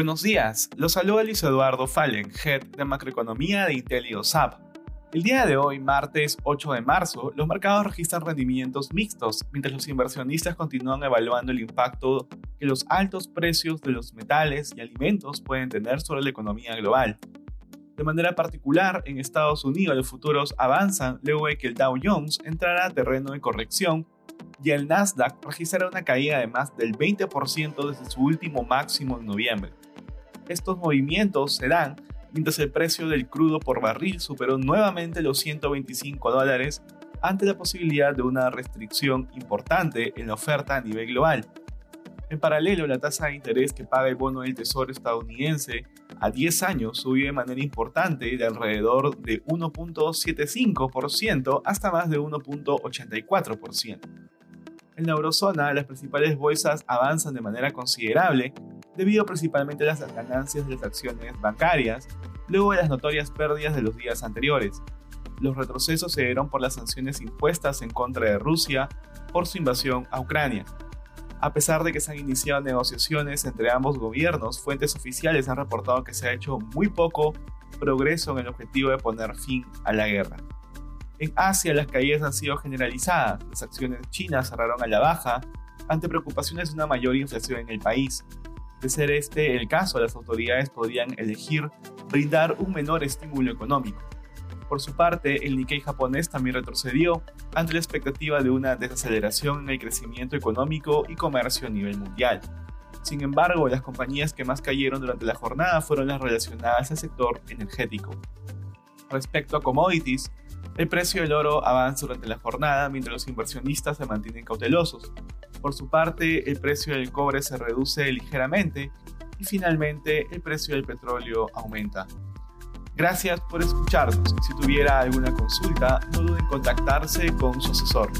Buenos días, los saluda Luis Eduardo Fallen, Head de Macroeconomía de IntelioSAP. El día de hoy, martes 8 de marzo, los mercados registran rendimientos mixtos, mientras los inversionistas continúan evaluando el impacto que los altos precios de los metales y alimentos pueden tener sobre la economía global. De manera particular, en Estados Unidos los futuros avanzan luego de que el Dow Jones entrara a terreno de corrección y el Nasdaq registrara una caída de más del 20% desde su último máximo en noviembre. Estos movimientos se dan mientras el precio del crudo por barril superó nuevamente los 125 dólares ante la posibilidad de una restricción importante en la oferta a nivel global. En paralelo, la tasa de interés que paga el bono del Tesoro estadounidense a 10 años subió de manera importante de alrededor de 1.75% hasta más de 1.84%. En la eurozona, las principales bolsas avanzan de manera considerable debido principalmente a las ganancias de las acciones bancarias, luego de las notorias pérdidas de los días anteriores. Los retrocesos se dieron por las sanciones impuestas en contra de Rusia por su invasión a Ucrania. A pesar de que se han iniciado negociaciones entre ambos gobiernos, fuentes oficiales han reportado que se ha hecho muy poco progreso en el objetivo de poner fin a la guerra. En Asia las caídas han sido generalizadas, las acciones chinas cerraron a la baja ante preocupaciones de una mayor inflación en el país, de ser este el caso, las autoridades podrían elegir brindar un menor estímulo económico. Por su parte, el Nikkei japonés también retrocedió ante la expectativa de una desaceleración en el crecimiento económico y comercio a nivel mundial. Sin embargo, las compañías que más cayeron durante la jornada fueron las relacionadas al sector energético. Respecto a commodities, el precio del oro avanza durante la jornada mientras los inversionistas se mantienen cautelosos. Por su parte, el precio del cobre se reduce ligeramente y finalmente el precio del petróleo aumenta. Gracias por escucharnos. Si tuviera alguna consulta, no duden en contactarse con su asesor.